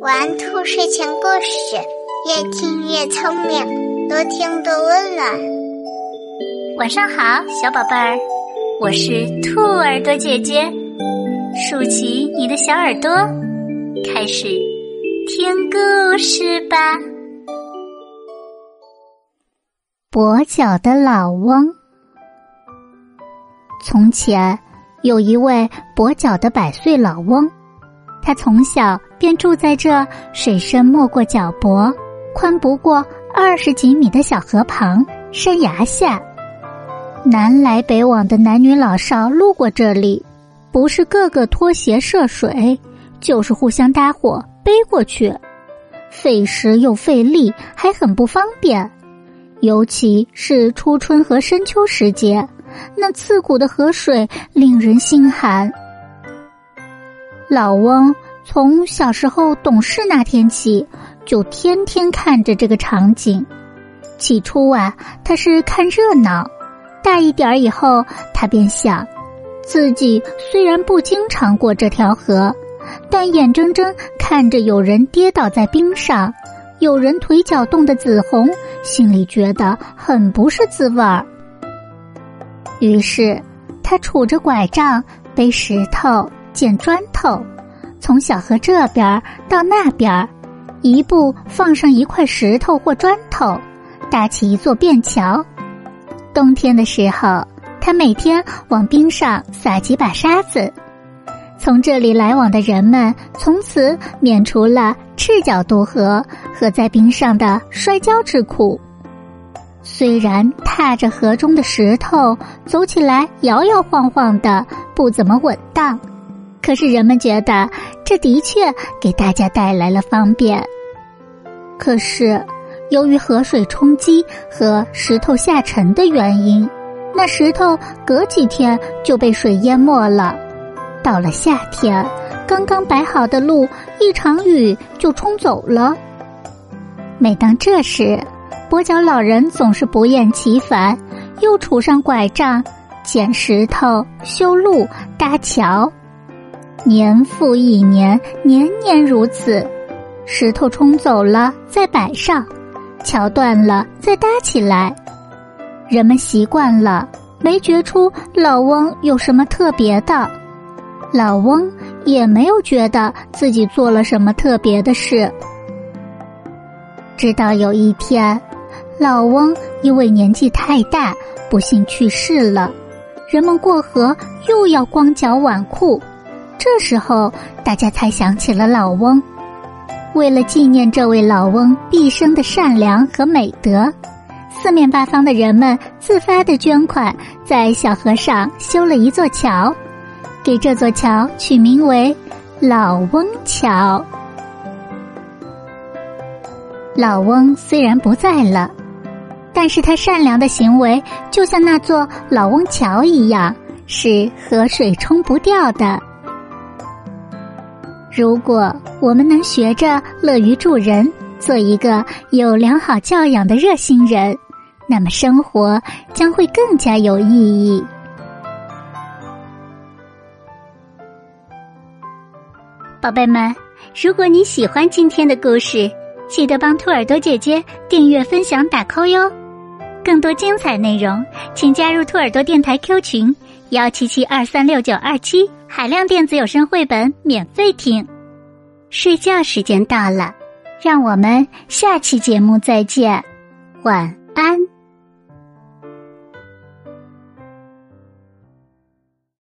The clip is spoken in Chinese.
玩兔睡前故事，越听越聪明，多听多温暖。晚上好，小宝贝儿，我是兔耳朵姐姐，竖起你的小耳朵，开始听故事吧。跛脚的老翁。从前有一位跛脚的百岁老翁。他从小便住在这水深没过脚脖、宽不过二十几米的小河旁山崖下，南来北往的男女老少路过这里，不是个个脱鞋涉水，就是互相搭伙背过去，费时又费力，还很不方便。尤其是初春和深秋时节，那刺骨的河水令人心寒。老翁从小时候懂事那天起，就天天看着这个场景。起初啊，他是看热闹；大一点儿以后，他便想，自己虽然不经常过这条河，但眼睁睁看着有人跌倒在冰上，有人腿脚冻得紫红，心里觉得很不是滋味儿。于是，他杵着拐杖背石头。捡砖头，从小河这边到那边，一步放上一块石头或砖头，搭起一座便桥。冬天的时候，他每天往冰上撒几把沙子，从这里来往的人们从此免除了赤脚渡河和在冰上的摔跤之苦。虽然踏着河中的石头走起来摇摇晃晃的，不怎么稳当。可是人们觉得这的确给大家带来了方便。可是由于河水冲击和石头下沉的原因，那石头隔几天就被水淹没了。到了夏天，刚刚摆好的路，一场雨就冲走了。每当这时，跛脚老人总是不厌其烦，又杵上拐杖，捡石头、修路、搭桥。年复一年，年年如此。石头冲走了，再摆上；桥断了，再搭起来。人们习惯了，没觉出老翁有什么特别的。老翁也没有觉得自己做了什么特别的事。直到有一天，老翁因为年纪太大，不幸去世了。人们过河又要光脚挽裤。这时候，大家才想起了老翁。为了纪念这位老翁毕生的善良和美德，四面八方的人们自发的捐款，在小河上修了一座桥，给这座桥取名为“老翁桥”。老翁虽然不在了，但是他善良的行为就像那座老翁桥一样，是河水冲不掉的。如果我们能学着乐于助人，做一个有良好教养的热心人，那么生活将会更加有意义。宝贝们，如果你喜欢今天的故事，记得帮兔耳朵姐姐订阅、分享、打 call 哟。更多精彩内容，请加入兔耳朵电台 Q 群幺七七二三六九二七。海量电子有声绘本免费听，睡觉时间到了，让我们下期节目再见，晚安。